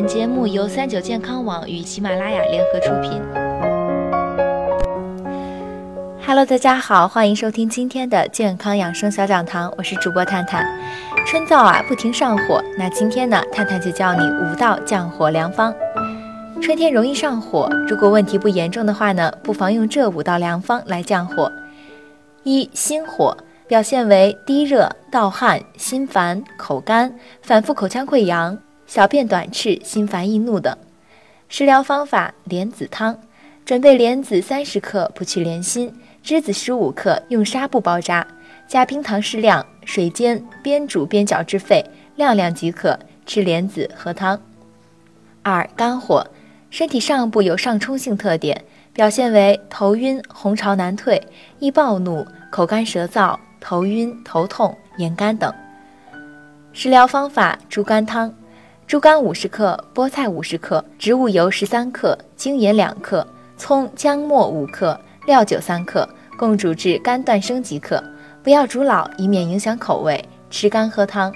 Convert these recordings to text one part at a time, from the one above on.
本节目由三九健康网与喜马拉雅联合出品。Hello，大家好，欢迎收听今天的健康养生小讲堂，我是主播探探。春燥啊，不停上火，那今天呢，探探就教你五道降火良方。春天容易上火，如果问题不严重的话呢，不妨用这五道良方来降火。一心火。表现为低热、盗汗、心烦、口干、反复口腔溃疡、小便短赤、心烦易怒等。食疗方法：莲子汤。准备莲子三十克，不去莲心；栀子十五克，用纱布包扎，加冰糖适量，水煎，边煮边搅至沸，晾凉即可。吃莲子喝汤。二肝火，身体上部有上冲性特点，表现为头晕、红潮难退、易暴怒、口干舌燥。头晕、头痛、眼干等。食疗方法：猪肝汤。猪肝五十克，菠菜五十克，植物油十三克，精盐两克，葱姜末五克，料酒三克，共煮至肝断生即可。不要煮老，以免影响口味。吃干喝汤。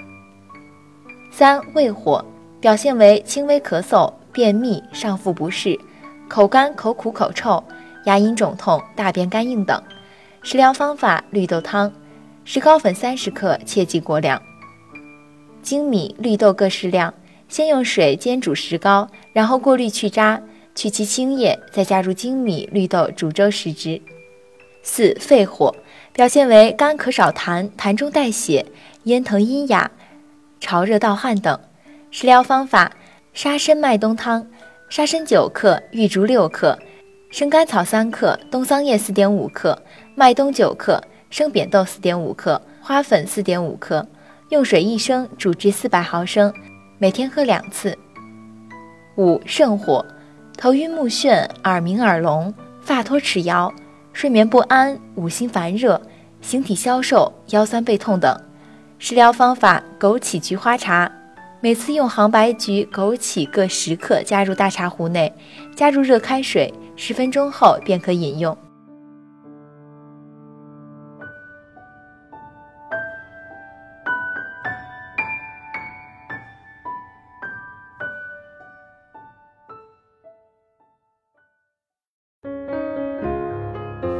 三胃火，表现为轻微咳嗽、便秘、上腹不适、口干、口苦、口臭、牙龈肿痛、大便干硬等。食疗方法：绿豆汤。石膏粉三十克，切忌过量。粳米、绿豆各适量。先用水煎煮石膏，然后过滤去渣，去其青叶，再加入粳米、绿豆煮粥食之。四、肺火表现为干咳少痰，痰中带血，咽疼阴哑，潮热盗汗等。食疗方法：沙参麦冬汤。沙参九克，玉竹六克，生甘草三克，冬桑叶四点五克，麦冬九克。生扁豆四点五克，花粉四点五克，用水一升煮至四百毫升，每天喝两次。五肾火，头晕目眩，耳鸣耳聋，发脱齿摇，睡眠不安，五心烦热，形体消瘦，腰酸背痛等。食疗方法：枸杞菊花茶，每次用杭白菊、枸杞各十克加入大茶壶内，加入热开水，十分钟后便可饮用。